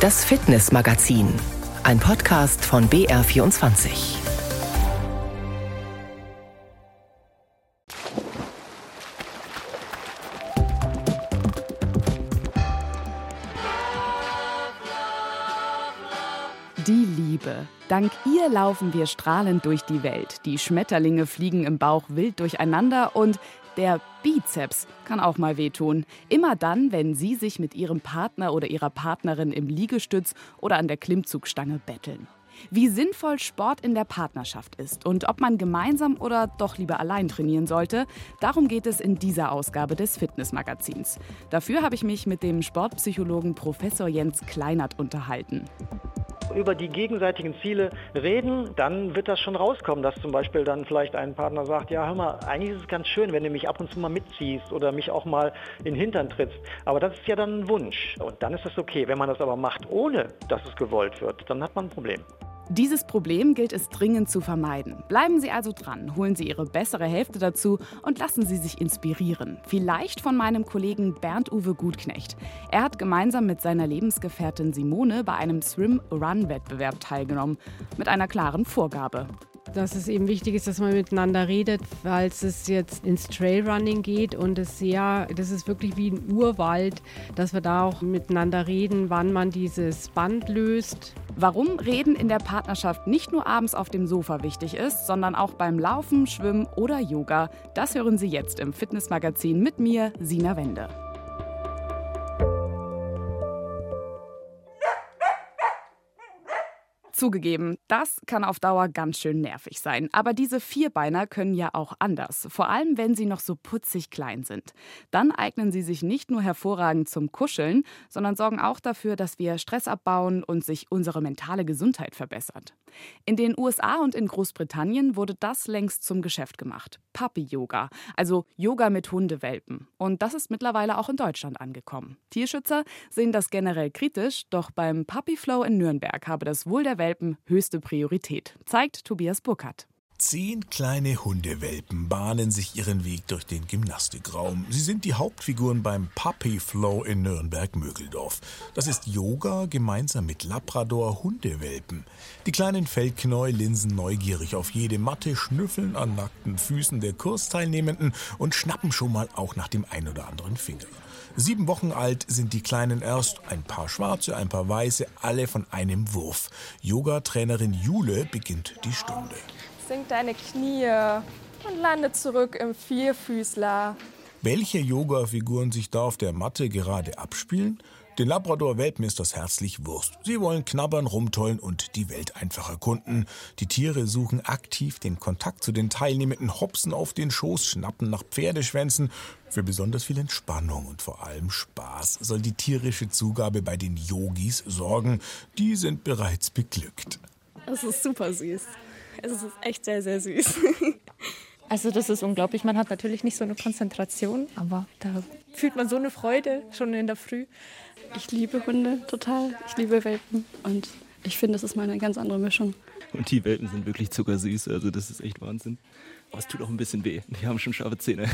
Das Fitnessmagazin, ein Podcast von BR24. Dank ihr laufen wir strahlend durch die Welt. Die Schmetterlinge fliegen im Bauch wild durcheinander und der Bizeps kann auch mal wehtun. Immer dann, wenn Sie sich mit Ihrem Partner oder Ihrer Partnerin im Liegestütz oder an der Klimmzugstange betteln. Wie sinnvoll Sport in der Partnerschaft ist und ob man gemeinsam oder doch lieber allein trainieren sollte, darum geht es in dieser Ausgabe des Fitnessmagazins. Dafür habe ich mich mit dem Sportpsychologen Professor Jens Kleinert unterhalten über die gegenseitigen Ziele reden, dann wird das schon rauskommen, dass zum Beispiel dann vielleicht ein Partner sagt, ja hör mal, eigentlich ist es ganz schön, wenn du mich ab und zu mal mitziehst oder mich auch mal in den Hintern trittst. Aber das ist ja dann ein Wunsch und dann ist das okay. Wenn man das aber macht, ohne dass es gewollt wird, dann hat man ein Problem. Dieses Problem gilt es dringend zu vermeiden. Bleiben Sie also dran, holen Sie Ihre bessere Hälfte dazu und lassen Sie sich inspirieren. Vielleicht von meinem Kollegen Bernd-Uwe Gutknecht. Er hat gemeinsam mit seiner Lebensgefährtin Simone bei einem Swim-Run-Wettbewerb teilgenommen. Mit einer klaren Vorgabe dass es eben wichtig ist, dass man miteinander redet, weil es jetzt ins Trailrunning geht und es sehr, das ist wirklich wie ein Urwald, dass wir da auch miteinander reden, wann man dieses Band löst. Warum Reden in der Partnerschaft nicht nur abends auf dem Sofa wichtig ist, sondern auch beim Laufen, Schwimmen oder Yoga, das hören Sie jetzt im Fitnessmagazin mit mir, Sina Wende. Zugegeben, das kann auf Dauer ganz schön nervig sein. Aber diese Vierbeiner können ja auch anders. Vor allem, wenn sie noch so putzig klein sind. Dann eignen sie sich nicht nur hervorragend zum Kuscheln, sondern sorgen auch dafür, dass wir Stress abbauen und sich unsere mentale Gesundheit verbessert. In den USA und in Großbritannien wurde das längst zum Geschäft gemacht. Puppy-Yoga, also Yoga mit Hundewelpen. Und das ist mittlerweile auch in Deutschland angekommen. Tierschützer sehen das generell kritisch, doch beim Puppy Flow in Nürnberg habe das Wohl der Welt Hundewelpen höchste Priorität, zeigt Tobias Burkhardt. Zehn kleine Hundewelpen bahnen sich ihren Weg durch den Gymnastikraum. Sie sind die Hauptfiguren beim Puppy Flow in Nürnberg-Mögeldorf. Das ist Yoga gemeinsam mit Labrador-Hundewelpen. Die kleinen Feldknäu linsen neugierig auf jede Matte, schnüffeln an nackten Füßen der Kursteilnehmenden und schnappen schon mal auch nach dem ein oder anderen Finger. Sieben Wochen alt sind die Kleinen erst, ein paar schwarze, ein paar weiße, alle von einem Wurf. Yoga-Trainerin Jule beginnt die Stunde. Sink deine Knie und lande zurück im Vierfüßler. Welche Yoga-Figuren sich da auf der Matte gerade abspielen? Den Labrador-Welpen ist das herzlich Wurst. Sie wollen knabbern, rumtollen und die Welt einfach erkunden. Die Tiere suchen aktiv den Kontakt zu den Teilnehmenden, hopsen auf den Schoß, schnappen nach Pferdeschwänzen. Für besonders viel Entspannung und vor allem Spaß soll die tierische Zugabe bei den Yogis sorgen. Die sind bereits beglückt. Es ist super süß. Es ist echt sehr, sehr süß. Also das ist unglaublich. Man hat natürlich nicht so eine Konzentration, aber da fühlt man so eine Freude schon in der Früh. Ich liebe Hunde total. Ich liebe Welpen und ich finde, das ist mal eine ganz andere Mischung. Und die Welpen sind wirklich zuckersüß, also das ist echt Wahnsinn. Aber es tut auch ein bisschen weh. Die haben schon scharfe Zähne.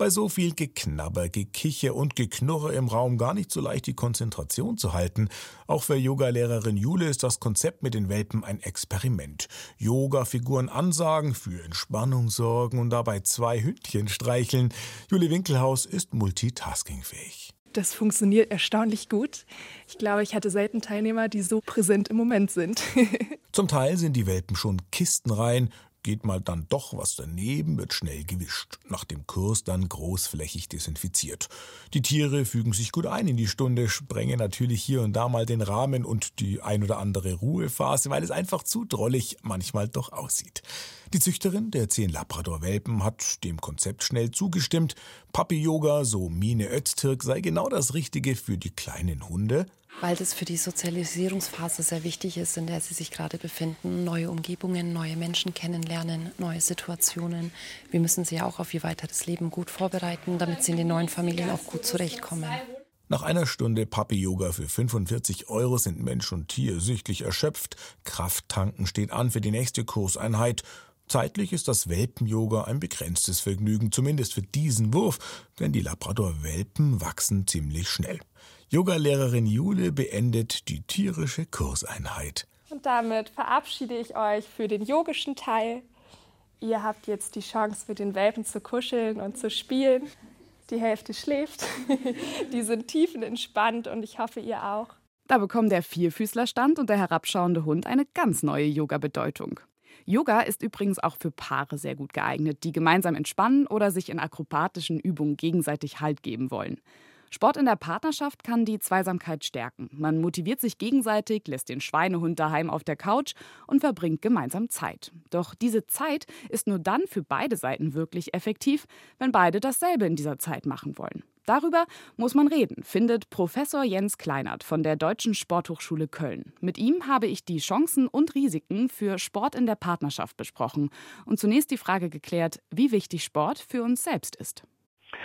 Bei so viel Geknabber, Gekicher und Geknurre im Raum gar nicht so leicht die Konzentration zu halten. Auch für Yogalehrerin Jule ist das Konzept mit den Welpen ein Experiment. Yoga-Figuren ansagen, für Entspannung sorgen und dabei zwei Hündchen streicheln. Jule Winkelhaus ist multitaskingfähig. Das funktioniert erstaunlich gut. Ich glaube, ich hatte selten Teilnehmer, die so präsent im Moment sind. Zum Teil sind die Welpen schon kistenrein, Geht mal dann doch was daneben, wird schnell gewischt. Nach dem Kurs dann großflächig desinfiziert. Die Tiere fügen sich gut ein in die Stunde, sprengen natürlich hier und da mal den Rahmen und die ein oder andere Ruhephase, weil es einfach zu drollig manchmal doch aussieht. Die Züchterin der zehn Labrador-Welpen hat dem Konzept schnell zugestimmt. Papi-Yoga, so Mine Öztürk, sei genau das Richtige für die kleinen Hunde weil das für die Sozialisierungsphase sehr wichtig ist, in der sie sich gerade befinden. Neue Umgebungen, neue Menschen kennenlernen, neue Situationen. Wir müssen sie auch auf ihr weiteres Leben gut vorbereiten, damit sie in den neuen Familien auch gut zurechtkommen. Nach einer Stunde Papi-Yoga für 45 Euro sind Mensch und Tier sichtlich erschöpft. Krafttanken steht an für die nächste Kurseinheit. Zeitlich ist das Welpen-Yoga ein begrenztes Vergnügen, zumindest für diesen Wurf, denn die Labrador-Welpen wachsen ziemlich schnell. Yogalehrerin Jule beendet die tierische Kurseinheit. Und damit verabschiede ich euch für den yogischen Teil. Ihr habt jetzt die Chance, mit den Welpen zu kuscheln und zu spielen. Die Hälfte schläft, die sind tiefenentspannt und ich hoffe, ihr auch. Da bekommen der Vierfüßlerstand und der herabschauende Hund eine ganz neue Yoga-Bedeutung. Yoga ist übrigens auch für Paare sehr gut geeignet, die gemeinsam entspannen oder sich in akrobatischen Übungen gegenseitig Halt geben wollen. Sport in der Partnerschaft kann die Zweisamkeit stärken. Man motiviert sich gegenseitig, lässt den Schweinehund daheim auf der Couch und verbringt gemeinsam Zeit. Doch diese Zeit ist nur dann für beide Seiten wirklich effektiv, wenn beide dasselbe in dieser Zeit machen wollen. Darüber muss man reden, findet Professor Jens Kleinert von der Deutschen Sporthochschule Köln. Mit ihm habe ich die Chancen und Risiken für Sport in der Partnerschaft besprochen und zunächst die Frage geklärt, wie wichtig Sport für uns selbst ist.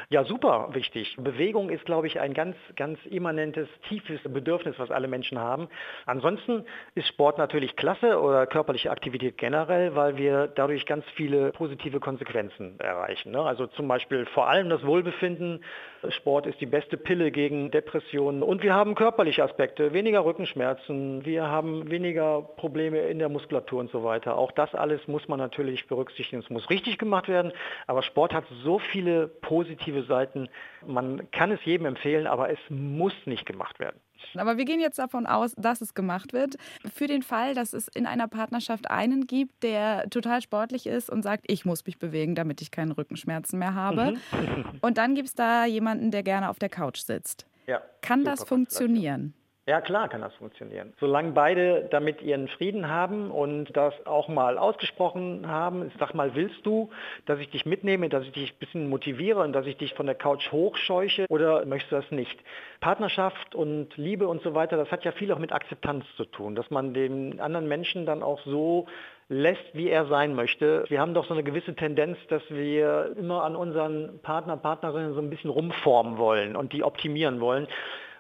Ja, super wichtig. Bewegung ist, glaube ich, ein ganz, ganz immanentes, tiefes Bedürfnis, was alle Menschen haben. Ansonsten ist Sport natürlich klasse oder körperliche Aktivität generell, weil wir dadurch ganz viele positive Konsequenzen erreichen. Ne? Also zum Beispiel vor allem das Wohlbefinden. Sport ist die beste Pille gegen Depressionen. Und wir haben körperliche Aspekte, weniger Rückenschmerzen, wir haben weniger Probleme in der Muskulatur und so weiter. Auch das alles muss man natürlich berücksichtigen. Es muss richtig gemacht werden, aber Sport hat so viele positive positive Seiten. Man kann es jedem empfehlen, aber es muss nicht gemacht werden. Aber wir gehen jetzt davon aus, dass es gemacht wird. Für den Fall, dass es in einer Partnerschaft einen gibt, der total sportlich ist und sagt, ich muss mich bewegen, damit ich keine Rückenschmerzen mehr habe. Mhm. Und dann gibt es da jemanden, der gerne auf der Couch sitzt. Ja, kann das funktionieren? Ja, klar kann das funktionieren. Solange beide damit ihren Frieden haben und das auch mal ausgesprochen haben, sag mal, willst du, dass ich dich mitnehme, dass ich dich ein bisschen motiviere und dass ich dich von der Couch hochscheuche oder möchtest du das nicht? Partnerschaft und Liebe und so weiter, das hat ja viel auch mit Akzeptanz zu tun, dass man den anderen Menschen dann auch so lässt, wie er sein möchte. Wir haben doch so eine gewisse Tendenz, dass wir immer an unseren Partner, Partnerinnen so ein bisschen rumformen wollen und die optimieren wollen.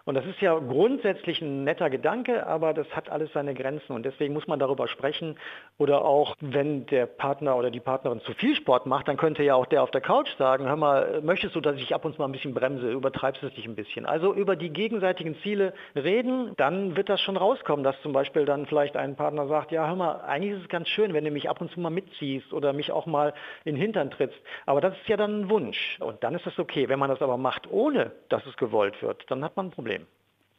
Und das ist ja grundsätzlich ein netter Gedanke, aber das hat alles seine Grenzen und deswegen muss man darüber sprechen. Oder auch, wenn der Partner oder die Partnerin zu viel Sport macht, dann könnte ja auch der auf der Couch sagen, hör mal, möchtest du, dass ich ab und zu mal ein bisschen bremse, übertreibst du es dich ein bisschen. Also über die gegenseitigen Ziele reden, dann wird das schon rauskommen, dass zum Beispiel dann vielleicht ein Partner sagt, ja hör mal, eigentlich ist es ganz schön, wenn du mich ab und zu mal mitziehst oder mich auch mal in den Hintern trittst. Aber das ist ja dann ein Wunsch und dann ist das okay. Wenn man das aber macht, ohne dass es gewollt wird, dann hat man ein Problem.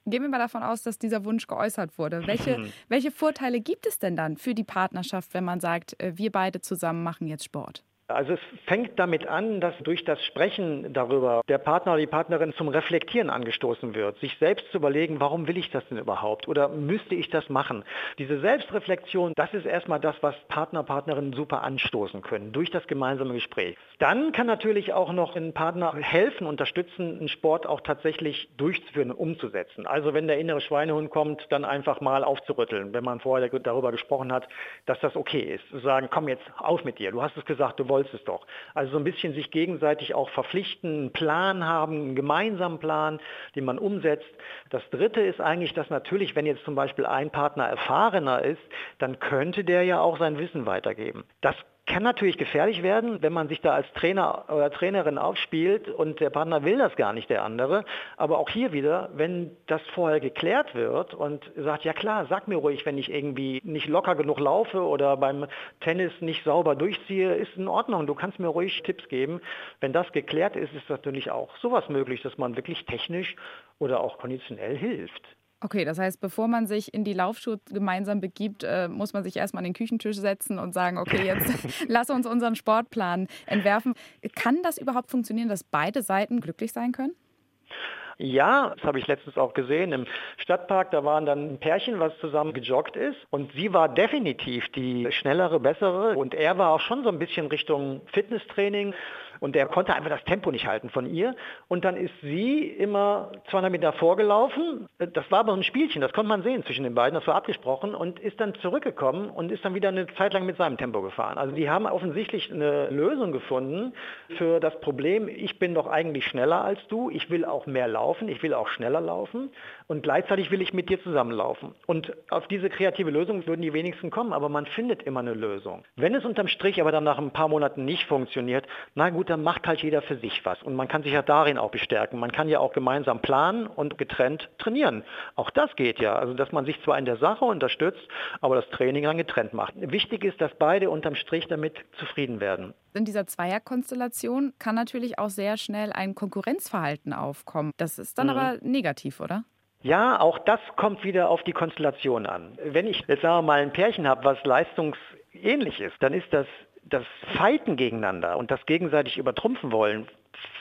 Gehen wir mal davon aus, dass dieser Wunsch geäußert wurde. Welche, welche Vorteile gibt es denn dann für die Partnerschaft, wenn man sagt, äh, wir beide zusammen machen jetzt Sport? Also es fängt damit an, dass durch das Sprechen darüber der Partner oder die Partnerin zum Reflektieren angestoßen wird, sich selbst zu überlegen, warum will ich das denn überhaupt oder müsste ich das machen. Diese Selbstreflexion, das ist erstmal das, was Partner, Partnerinnen super anstoßen können durch das gemeinsame Gespräch. Dann kann natürlich auch noch ein Partner helfen, unterstützen, einen Sport auch tatsächlich durchzuführen und umzusetzen. Also wenn der innere Schweinehund kommt, dann einfach mal aufzurütteln, wenn man vorher darüber gesprochen hat, dass das okay ist. Zu sagen, komm jetzt auf mit dir, du hast es gesagt, du wolltest wolltest es doch. Also so ein bisschen sich gegenseitig auch verpflichten, einen Plan haben, einen gemeinsamen Plan, den man umsetzt. Das Dritte ist eigentlich, dass natürlich, wenn jetzt zum Beispiel ein Partner erfahrener ist, dann könnte der ja auch sein Wissen weitergeben. Das kann natürlich gefährlich werden, wenn man sich da als Trainer oder Trainerin aufspielt und der Partner will das gar nicht, der andere. Aber auch hier wieder, wenn das vorher geklärt wird und sagt, ja klar, sag mir ruhig, wenn ich irgendwie nicht locker genug laufe oder beim Tennis nicht sauber durchziehe, ist in Ordnung. Du kannst mir ruhig Tipps geben. Wenn das geklärt ist, ist natürlich auch sowas möglich, dass man wirklich technisch oder auch konditionell hilft. Okay, das heißt, bevor man sich in die Laufschuhe gemeinsam begibt, äh, muss man sich erstmal an den Küchentisch setzen und sagen, okay, jetzt lass uns unseren Sportplan entwerfen. Kann das überhaupt funktionieren, dass beide Seiten glücklich sein können? Ja, das habe ich letztens auch gesehen im Stadtpark. Da waren dann ein Pärchen, was zusammen gejoggt ist. Und sie war definitiv die schnellere, bessere. Und er war auch schon so ein bisschen Richtung Fitnesstraining. Und der konnte einfach das Tempo nicht halten von ihr. Und dann ist sie immer 200 Meter vorgelaufen. Das war aber ein Spielchen, das konnte man sehen zwischen den beiden, das war abgesprochen und ist dann zurückgekommen und ist dann wieder eine Zeit lang mit seinem Tempo gefahren. Also die haben offensichtlich eine Lösung gefunden für das Problem, ich bin doch eigentlich schneller als du, ich will auch mehr laufen, ich will auch schneller laufen und gleichzeitig will ich mit dir zusammenlaufen. Und auf diese kreative Lösung würden die wenigsten kommen, aber man findet immer eine Lösung. Wenn es unterm Strich aber dann nach ein paar Monaten nicht funktioniert, na gut, dann macht halt jeder für sich was. Und man kann sich ja darin auch bestärken. Man kann ja auch gemeinsam planen und getrennt trainieren. Auch das geht ja. Also dass man sich zwar in der Sache unterstützt, aber das Training dann getrennt macht. Wichtig ist, dass beide unterm Strich damit zufrieden werden. In dieser Zweierkonstellation kann natürlich auch sehr schnell ein Konkurrenzverhalten aufkommen. Das ist dann mhm. aber negativ, oder? Ja, auch das kommt wieder auf die Konstellation an. Wenn ich jetzt sagen wir mal ein Pärchen habe, was leistungsähnlich ist, dann ist das das Fighten gegeneinander und das gegenseitig übertrumpfen wollen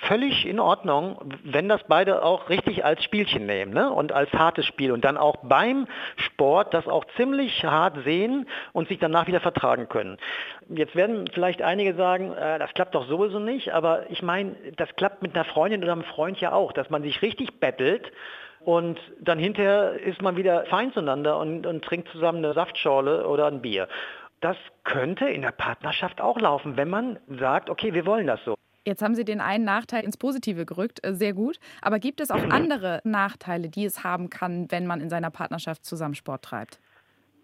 völlig in Ordnung, wenn das beide auch richtig als Spielchen nehmen ne? und als hartes Spiel und dann auch beim Sport das auch ziemlich hart sehen und sich danach wieder vertragen können. Jetzt werden vielleicht einige sagen, äh, das klappt doch sowieso nicht, aber ich meine, das klappt mit einer Freundin oder einem Freund ja auch, dass man sich richtig bettelt und dann hinterher ist man wieder fein zueinander und, und trinkt zusammen eine Saftschorle oder ein Bier. Das könnte in der Partnerschaft auch laufen, wenn man sagt, okay, wir wollen das so. Jetzt haben Sie den einen Nachteil ins Positive gerückt, äh, sehr gut. Aber gibt es auch andere Nachteile, die es haben kann, wenn man in seiner Partnerschaft zusammen Sport treibt?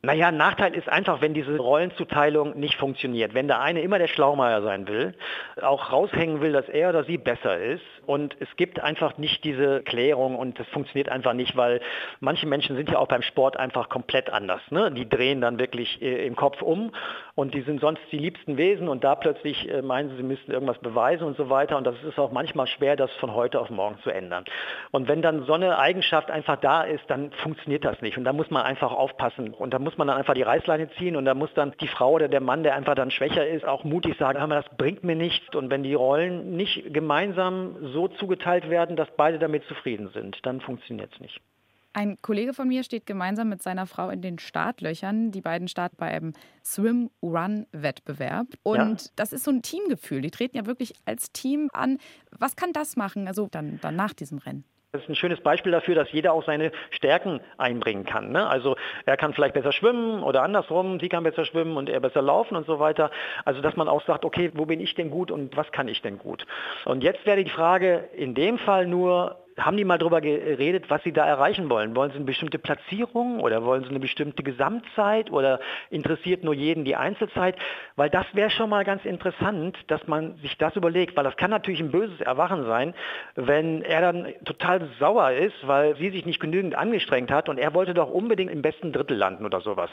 Naja, Nachteil ist einfach, wenn diese Rollenzuteilung nicht funktioniert. Wenn der eine immer der Schlaumeier sein will, auch raushängen will, dass er oder sie besser ist und es gibt einfach nicht diese Klärung und das funktioniert einfach nicht, weil manche Menschen sind ja auch beim Sport einfach komplett anders. Ne? Die drehen dann wirklich äh, im Kopf um und die sind sonst die liebsten Wesen und da plötzlich äh, meinen sie, sie müssten irgendwas beweisen und so weiter und das ist auch manchmal schwer, das von heute auf morgen zu ändern. Und wenn dann so eine Eigenschaft einfach da ist, dann funktioniert das nicht und da muss man einfach aufpassen und da muss muss man dann einfach die Reißleine ziehen und da muss dann die Frau oder der Mann, der einfach dann schwächer ist, auch mutig sagen, hör mal, das bringt mir nichts. Und wenn die Rollen nicht gemeinsam so zugeteilt werden, dass beide damit zufrieden sind, dann funktioniert es nicht. Ein Kollege von mir steht gemeinsam mit seiner Frau in den Startlöchern. Die beiden starten bei einem Swim-Run-Wettbewerb. Und ja. das ist so ein Teamgefühl. Die treten ja wirklich als Team an. Was kann das machen, also dann, dann nach diesem Rennen? Das ist ein schönes Beispiel dafür, dass jeder auch seine Stärken einbringen kann. Ne? Also er kann vielleicht besser schwimmen oder andersrum, sie kann besser schwimmen und er besser laufen und so weiter. Also dass man auch sagt, okay, wo bin ich denn gut und was kann ich denn gut? Und jetzt wäre die Frage in dem Fall nur, haben die mal darüber geredet, was sie da erreichen wollen? Wollen sie eine bestimmte Platzierung oder wollen sie eine bestimmte Gesamtzeit oder interessiert nur jeden die Einzelzeit? Weil das wäre schon mal ganz interessant, dass man sich das überlegt, weil das kann natürlich ein böses Erwachen sein, wenn er dann total sauer ist, weil sie sich nicht genügend angestrengt hat und er wollte doch unbedingt im besten Drittel landen oder sowas.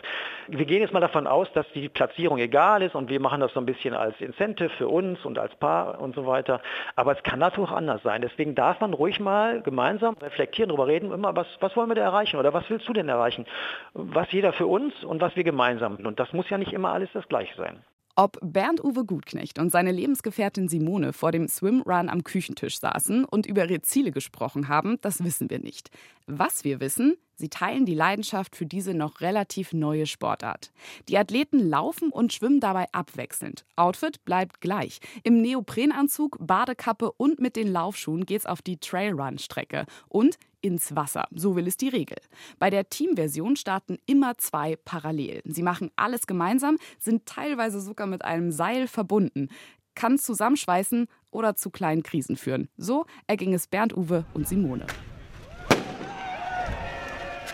Wir gehen jetzt mal davon aus, dass die Platzierung egal ist und wir machen das so ein bisschen als Incentive für uns und als Paar und so weiter. Aber es kann natürlich auch anders sein. Deswegen darf man ruhig mal gemeinsam reflektieren, darüber reden, immer, was, was wollen wir da erreichen oder was willst du denn erreichen? Was jeder für uns und was wir gemeinsam. Und das muss ja nicht immer alles das Gleiche sein. Ob Bernd-Uwe Gutknecht und seine Lebensgefährtin Simone vor dem Swimrun am Küchentisch saßen und über ihre Ziele gesprochen haben, das wissen wir nicht. Was wir wissen, sie teilen die Leidenschaft für diese noch relativ neue Sportart. Die Athleten laufen und schwimmen dabei abwechselnd. Outfit bleibt gleich. Im Neoprenanzug, Badekappe und mit den Laufschuhen geht's auf die Trailrun-Strecke. Und ins Wasser. So will es die Regel. Bei der Teamversion starten immer zwei parallel. Sie machen alles gemeinsam, sind teilweise sogar mit einem Seil verbunden. Kann zusammenschweißen oder zu kleinen Krisen führen. So erging es Bernd Uwe und Simone.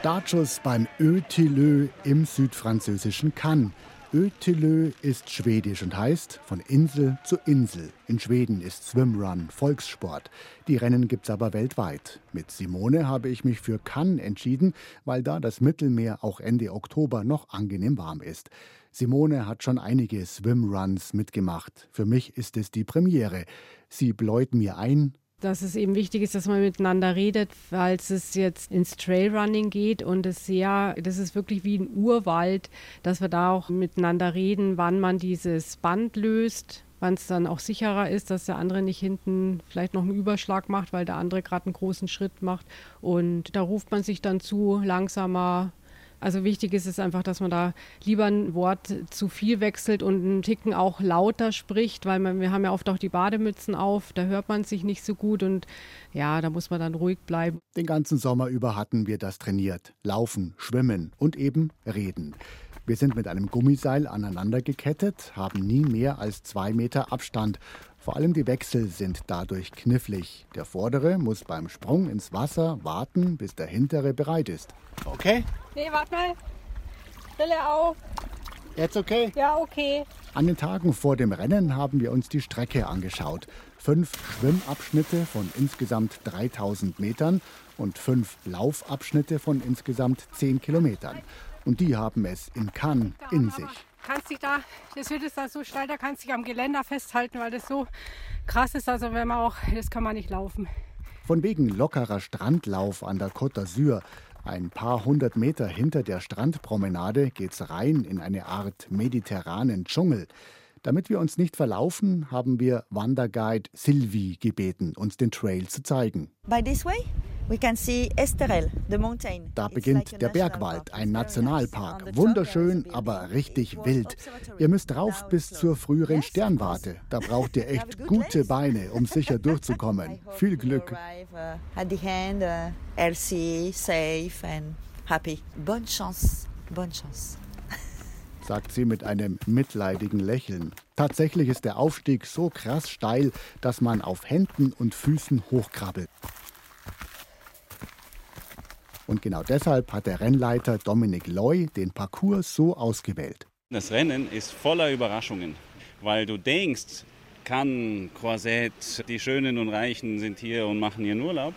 Startschuss beim Ötilö im südfranzösischen Cannes. Ötelö ist schwedisch und heißt von Insel zu Insel. In Schweden ist Swimrun Volkssport. Die Rennen gibt's aber weltweit. Mit Simone habe ich mich für Cannes entschieden, weil da das Mittelmeer auch Ende Oktober noch angenehm warm ist. Simone hat schon einige Swimruns mitgemacht. Für mich ist es die Premiere. Sie bläut mir ein, dass es eben wichtig ist, dass man miteinander redet, weil es jetzt ins Trailrunning geht und es sehr, das ist wirklich wie ein Urwald, dass wir da auch miteinander reden, wann man dieses Band löst, wann es dann auch sicherer ist, dass der andere nicht hinten vielleicht noch einen Überschlag macht, weil der andere gerade einen großen Schritt macht. Und da ruft man sich dann zu, langsamer, Also wichtig ist es einfach, dass man da lieber ein Wort zu viel wechselt und einen Ticken auch lauter spricht, weil man, wir haben ja oft auch die Bademützen auf, da hört man sich nicht so gut und ja, da muss man dann ruhig bleiben. Den ganzen Sommer über hatten wir das trainiert. Laufen, schwimmen und eben reden. Wir sind mit einem Gummiseil aneinander gekettet, haben nie mehr als zwei Meter Abstand. Vor allem die Wechsel sind dadurch knifflig. Der vordere muss beim Sprung ins Wasser warten, bis der hintere bereit ist. Okay? Nee, warte mal. Brille auf. Jetzt okay? Ja, okay. An den Tagen vor dem Rennen haben wir uns die Strecke angeschaut. Fünf Schwimmabschnitte von insgesamt 3000 Metern und fünf Laufabschnitte von insgesamt 10 Kilometern. Und die haben es in Cannes in sich. Kannst dich da, das wird es da so steil, da kannst du dich am Geländer festhalten, weil das so krass ist. Also wenn man auch, das kann man nicht laufen. Von wegen lockerer Strandlauf an der Côte d'Azur ein paar hundert Meter hinter der Strandpromenade geht's rein in eine Art mediterranen Dschungel. Damit wir uns nicht verlaufen, haben wir Wanderguide Sylvie gebeten, uns den Trail zu zeigen. By this way? Da beginnt der Bergwald, ein Nationalpark. Wunderschön, aber richtig wild. Ihr müsst rauf bis zur früheren Sternwarte. Da braucht ihr echt gute Beine, um sicher durchzukommen. Viel Glück. Bonne chance. Bonne chance sagt sie mit einem mitleidigen Lächeln. Tatsächlich ist der Aufstieg so krass steil, dass man auf Händen und Füßen hochkrabbelt. Und genau deshalb hat der Rennleiter Dominik Loy den Parcours so ausgewählt. Das Rennen ist voller Überraschungen, weil du denkst, kann Croisette, die Schönen und Reichen sind hier und machen ihren Urlaub.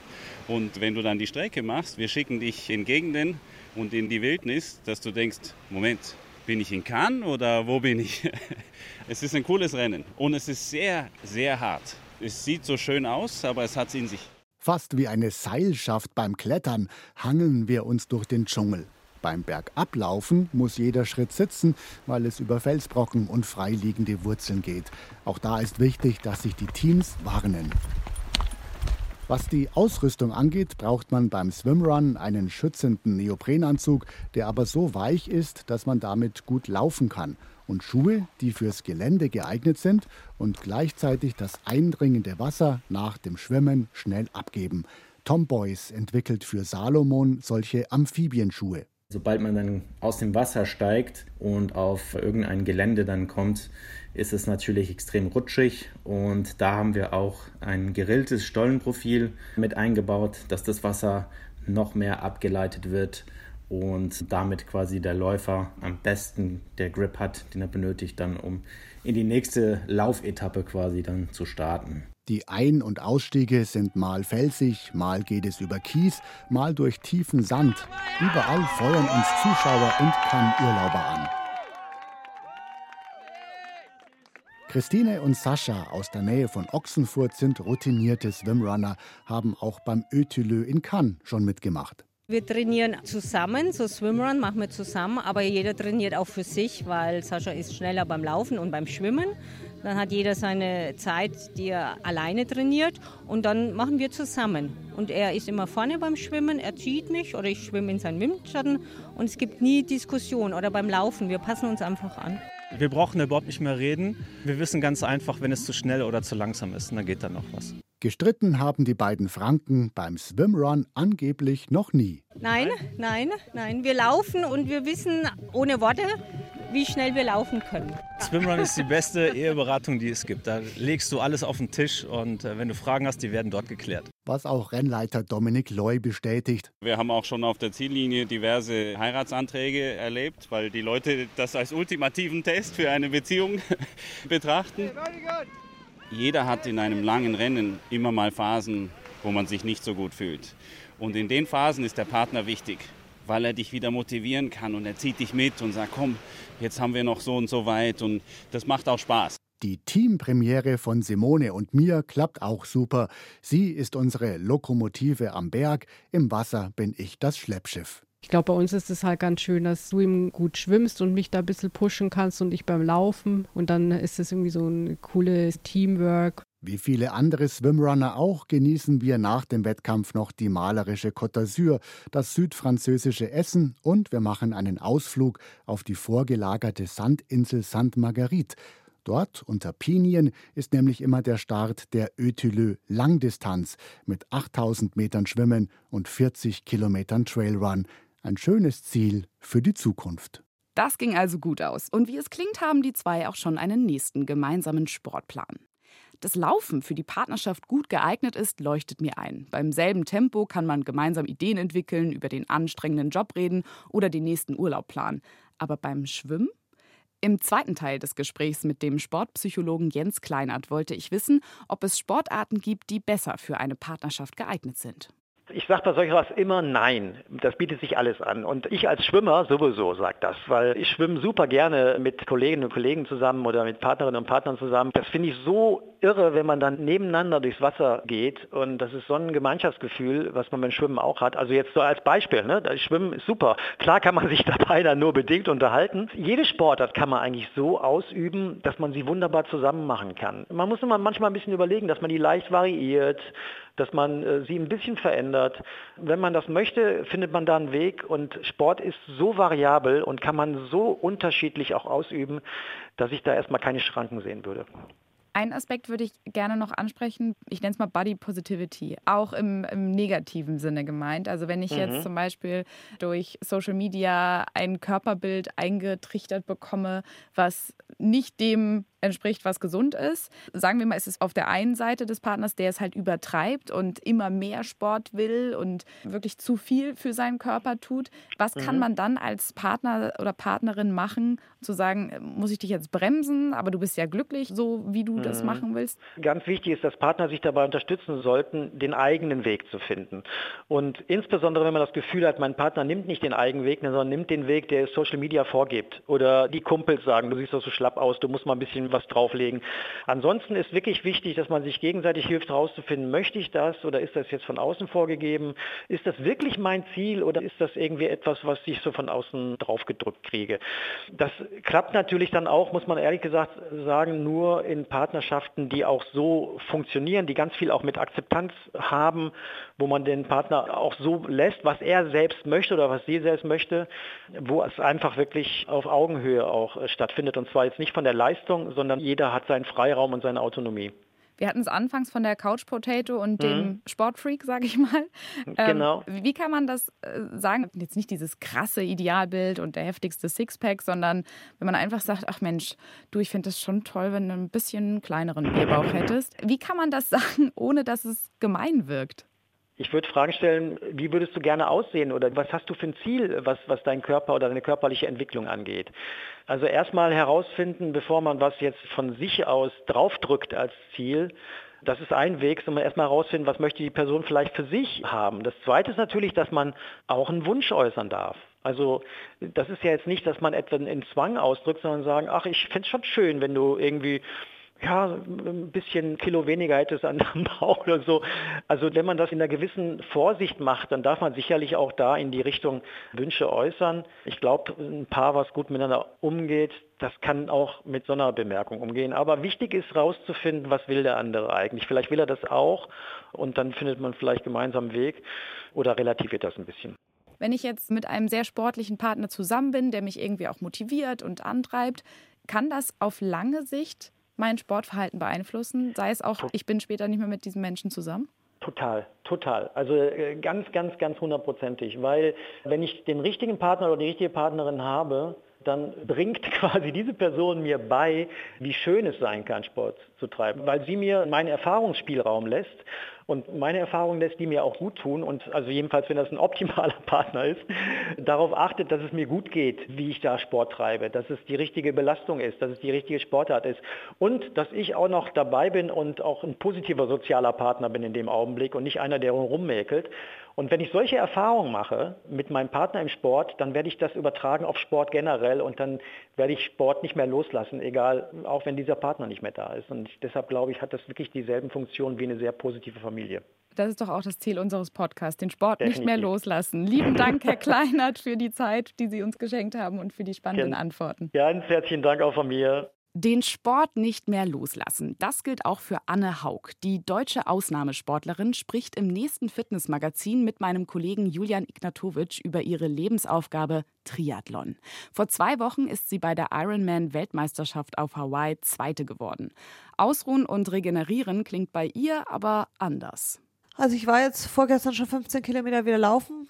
Und wenn du dann die Strecke machst, wir schicken dich in Gegenden und in die Wildnis, dass du denkst, Moment, bin ich in Cannes oder wo bin ich? Es ist ein cooles Rennen und es ist sehr, sehr hart. Es sieht so schön aus, aber es hat es in sich. Fast wie eine Seilschaft beim Klettern hangeln wir uns durch den Dschungel. Beim Bergablaufen muss jeder Schritt sitzen, weil es über Felsbrocken und freiliegende Wurzeln geht. Auch da ist wichtig, dass sich die Teams warnen. Was die Ausrüstung angeht, braucht man beim Swimrun einen schützenden Neoprenanzug, der aber so weich ist, dass man damit gut laufen kann und Schuhe, die fürs Gelände geeignet sind und gleichzeitig das eindringende Wasser nach dem Schwimmen schnell abgeben. Tom Boyce entwickelt für Salomon solche Amphibienschuhe. Sobald man dann aus dem Wasser steigt und auf irgendein Gelände dann kommt, ist es natürlich extrem rutschig und da haben wir auch ein gerilltes Stollenprofil mit eingebaut, dass das Wasser noch mehr abgeleitet wird und damit quasi der Läufer am besten der Grip hat, den er benötigt, dann um in die nächste Laufetappe quasi dann zu starten. Die Ein- und Ausstiege sind mal felsig, mal geht es über Kies, mal durch tiefen Sand. Überall feuern uns Zuschauer und Kann-Urlauber an. Christine und Sascha aus der Nähe von Ochsenfurt sind routinierte Swimrunner, haben auch beim Ötülö in Cannes schon mitgemacht. Wir trainieren zusammen, so Swimrun machen wir zusammen, aber jeder trainiert auch für sich, weil Sascha ist schneller beim Laufen und beim Schwimmen. Dann hat jeder seine Zeit, die er alleine trainiert und dann machen wir zusammen. Und er ist immer vorne beim Schwimmen, er zieht mich oder ich schwimme in seinen Windschatten und es gibt nie Diskussion oder beim Laufen, wir passen uns einfach an. Wir brauchen überhaupt nicht mehr reden. Wir wissen ganz einfach, wenn es zu schnell oder zu langsam ist, dann geht da noch was. Gestritten haben die beiden Franken beim Swimrun angeblich noch nie. Nein, nein, nein. Wir laufen und wir wissen ohne Worte, wie schnell wir laufen können. Swimrun ist die beste Eheberatung, die es gibt. Da legst du alles auf den Tisch und äh, wenn du Fragen hast, die werden dort geklärt. Was auch Rennleiter Dominik Loy bestätigt. Wir haben auch schon auf der Ziellinie diverse Heiratsanträge erlebt, weil die Leute das als ultimativen Test für eine Beziehung betrachten. Jeder hat in einem langen Rennen immer mal Phasen, wo man sich nicht so gut fühlt. Und in den Phasen ist der Partner wichtig, weil er dich wieder motivieren kann und er zieht dich mit und sagt, komm, jetzt haben wir noch so und so weit und das macht auch Spaß. Die Teampremiere von Simone und mir klappt auch super. Sie ist unsere Lokomotive am Berg, im Wasser bin ich das Schleppschiff. Ich glaube, bei uns ist es halt ganz schön, dass du ihm gut schwimmst und mich da ein bisschen pushen kannst und ich beim Laufen. Und dann ist es irgendwie so ein cooles Teamwork. Wie viele andere Swimrunner auch genießen wir nach dem Wettkampf noch die malerische Côte d'Azur, das südfranzösische Essen und wir machen einen Ausflug auf die vorgelagerte Sandinsel Sainte Marguerite. Dort unter Pinien ist nämlich immer der Start der Ötilö Langdistanz mit 8000 Metern Schwimmen und 40 Kilometern Trailrun. Ein schönes Ziel für die Zukunft. Das ging also gut aus. Und wie es klingt, haben die zwei auch schon einen nächsten gemeinsamen Sportplan das Laufen für die Partnerschaft gut geeignet ist, leuchtet mir ein. Beim selben Tempo kann man gemeinsam Ideen entwickeln, über den anstrengenden Job reden oder den nächsten Urlaub planen. Aber beim Schwimmen? Im zweiten Teil des Gesprächs mit dem Sportpsychologen Jens Kleinert wollte ich wissen, ob es Sportarten gibt, die besser für eine Partnerschaft geeignet sind. Ich sage bei solch was immer Nein. Das bietet sich alles an. Und ich als Schwimmer sowieso sage das, weil ich schwimme super gerne mit Kolleginnen und Kollegen zusammen oder mit Partnerinnen und Partnern zusammen. Das finde ich so irre, wenn man dann nebeneinander durchs Wasser geht. Und das ist so ein Gemeinschaftsgefühl, was man beim Schwimmen auch hat. Also jetzt so als Beispiel, ne? das Schwimmen ist super. Klar kann man sich dabei dann nur bedingt unterhalten. Jede Sportart kann man eigentlich so ausüben, dass man sie wunderbar zusammen machen kann. Man muss immer manchmal ein bisschen überlegen, dass man die leicht variiert, dass man äh, sie ein bisschen verändert. Wenn man das möchte, findet man da einen Weg und Sport ist so variabel und kann man so unterschiedlich auch ausüben, dass ich da erstmal keine Schranken sehen würde. Einen Aspekt würde ich gerne noch ansprechen. Ich nenne es mal Body Positivity, auch im, im negativen Sinne gemeint. Also wenn ich mhm. jetzt zum Beispiel durch Social Media ein Körperbild eingetrichtert bekomme, was nicht dem entspricht, was gesund ist. Sagen wir mal, es ist auf der einen Seite des Partners, der es halt übertreibt und immer mehr Sport will und wirklich zu viel für seinen Körper tut. Was mhm. kann man dann als Partner oder Partnerin machen, zu sagen, muss ich dich jetzt bremsen, aber du bist ja glücklich, so wie du mhm. das machen willst? Ganz wichtig ist, dass Partner sich dabei unterstützen sollten, den eigenen Weg zu finden. Und insbesondere, wenn man das Gefühl hat, mein Partner nimmt nicht den eigenen Weg, sondern nimmt den Weg, der Social Media vorgibt. Oder die Kumpels sagen, du siehst doch so schlapp aus, du musst mal ein bisschen was drauflegen. Ansonsten ist wirklich wichtig, dass man sich gegenseitig hilft, herauszufinden, möchte ich das oder ist das jetzt von außen vorgegeben? Ist das wirklich mein Ziel oder ist das irgendwie etwas, was ich so von außen draufgedrückt kriege? Das klappt natürlich dann auch, muss man ehrlich gesagt sagen, nur in Partnerschaften, die auch so funktionieren, die ganz viel auch mit Akzeptanz haben, wo man den Partner auch so lässt, was er selbst möchte oder was sie selbst möchte, wo es einfach wirklich auf Augenhöhe auch stattfindet. Und zwar jetzt nicht von der Leistung, sondern jeder hat seinen Freiraum und seine Autonomie. Wir hatten es anfangs von der Couch Potato und mhm. dem Sportfreak, sage ich mal. Ähm, genau. wie kann man das äh, sagen? Jetzt nicht dieses krasse Idealbild und der heftigste Sixpack, sondern wenn man einfach sagt, ach Mensch, du, ich finde es schon toll, wenn du ein bisschen kleineren Bierbauch hättest. Wie kann man das sagen, ohne dass es gemein wirkt? Ich würde Fragen stellen, wie würdest du gerne aussehen oder was hast du für ein Ziel, was, was dein Körper oder deine körperliche Entwicklung angeht? Also erstmal herausfinden, bevor man was jetzt von sich aus draufdrückt als Ziel, das ist ein Weg, sondern erstmal herausfinden, was möchte die Person vielleicht für sich haben. Das zweite ist natürlich, dass man auch einen Wunsch äußern darf. Also das ist ja jetzt nicht, dass man etwa einen Zwang ausdrückt, sondern sagen, ach, ich finde es schon schön, wenn du irgendwie ja, ein bisschen Kilo weniger hätte es an dem Bauch oder so. Also wenn man das in einer gewissen Vorsicht macht, dann darf man sicherlich auch da in die Richtung Wünsche äußern. Ich glaube, ein Paar, was gut miteinander umgeht, das kann auch mit so einer Bemerkung umgehen. Aber wichtig ist rauszufinden, was will der andere eigentlich. Vielleicht will er das auch und dann findet man vielleicht gemeinsam einen Weg oder relativiert das ein bisschen. Wenn ich jetzt mit einem sehr sportlichen Partner zusammen bin, der mich irgendwie auch motiviert und antreibt, kann das auf lange Sicht mein Sportverhalten beeinflussen? Sei es auch, ich bin später nicht mehr mit diesen Menschen zusammen? Total, total. Also äh, ganz, ganz, ganz hundertprozentig. Weil wenn ich den richtigen Partner oder die richtige Partnerin habe, dann bringt quasi diese Person mir bei, wie schön es sein kann, Sport zu treiben, weil sie mir meinen Erfahrungsspielraum lässt und meine Erfahrung lässt, die mir auch gut tun und also jedenfalls, wenn das ein optimaler Partner ist, darauf achtet, dass es mir gut geht, wie ich da Sport treibe, dass es die richtige Belastung ist, dass es die richtige Sportart ist und dass ich auch noch dabei bin und auch ein positiver sozialer Partner bin in dem Augenblick und nicht einer, der rummäkelt. Und wenn ich solche Erfahrungen mache mit meinem Partner im Sport, dann werde ich das übertragen auf Sport generell und dann werde ich Sport nicht mehr loslassen, egal, auch wenn dieser Partner nicht mehr da ist. Und deshalb glaube ich, hat das wirklich dieselben Funktionen wie eine sehr positive Familie. Das ist doch auch das Ziel unseres Podcasts, den Sport Definitiv. nicht mehr loslassen. Lieben Dank, Herr Kleinert, für die Zeit, die Sie uns geschenkt haben und für die spannenden Antworten. Ganz herzlichen Dank auch von mir. Den Sport nicht mehr loslassen. Das gilt auch für Anne Haug. Die deutsche Ausnahmesportlerin spricht im nächsten Fitnessmagazin mit meinem Kollegen Julian Ignatowitsch über ihre Lebensaufgabe Triathlon. Vor zwei Wochen ist sie bei der Ironman-Weltmeisterschaft auf Hawaii Zweite geworden. Ausruhen und regenerieren klingt bei ihr aber anders. Also ich war jetzt vorgestern schon 15 Kilometer wieder laufen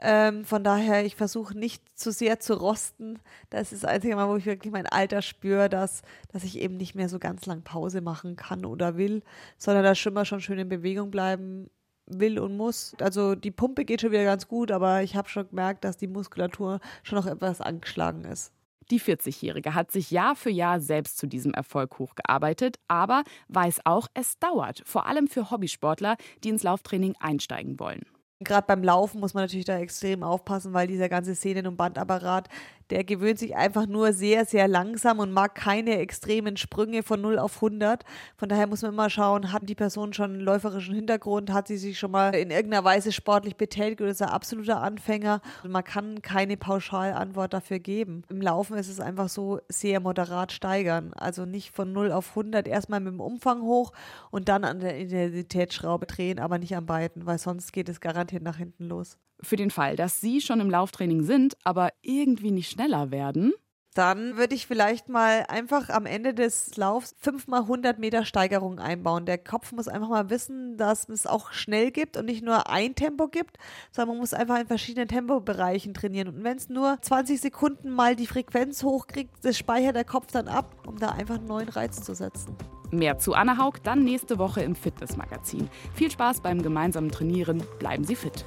ähm, von daher, ich versuche nicht zu sehr zu rosten. Das ist das einzige Mal, wo ich wirklich mein Alter spüre, dass, dass ich eben nicht mehr so ganz lang Pause machen kann oder will, sondern dass Schimmer schon schön in Bewegung bleiben will und muss. Also die Pumpe geht schon wieder ganz gut, aber ich habe schon gemerkt, dass die Muskulatur schon noch etwas angeschlagen ist. Die 40-Jährige hat sich Jahr für Jahr selbst zu diesem Erfolg hochgearbeitet, aber weiß auch, es dauert, vor allem für Hobbysportler, die ins Lauftraining einsteigen wollen. Gerade beim Laufen muss man natürlich da extrem aufpassen, weil dieser ganze Szenen- und Bandapparat der gewöhnt sich einfach nur sehr, sehr langsam und mag keine extremen Sprünge von 0 auf 100. Von daher muss man immer schauen, hat die Person schon einen läuferischen Hintergrund, hat sie sich schon mal in irgendeiner Weise sportlich betätigt oder ist er absoluter Anfänger. Und man kann keine Pauschalantwort dafür geben. Im Laufen ist es einfach so sehr moderat steigern. Also nicht von 0 auf 100 erstmal mit dem Umfang hoch und dann an der Intensitätsschraube drehen, aber nicht an beiden, weil sonst geht es garantiert nach hinten los. Für den Fall, dass Sie schon im Lauftraining sind, aber irgendwie nicht schneller werden, dann würde ich vielleicht mal einfach am Ende des Laufs 5 mal 100 Meter Steigerung einbauen. Der Kopf muss einfach mal wissen, dass es auch schnell gibt und nicht nur ein Tempo gibt, sondern man muss einfach in verschiedenen Tempobereichen trainieren. Und wenn es nur 20 Sekunden mal die Frequenz hochkriegt, das speichert der Kopf dann ab, um da einfach einen neuen Reiz zu setzen. Mehr zu Anna Haug dann nächste Woche im Fitnessmagazin. Viel Spaß beim gemeinsamen Trainieren. Bleiben Sie fit.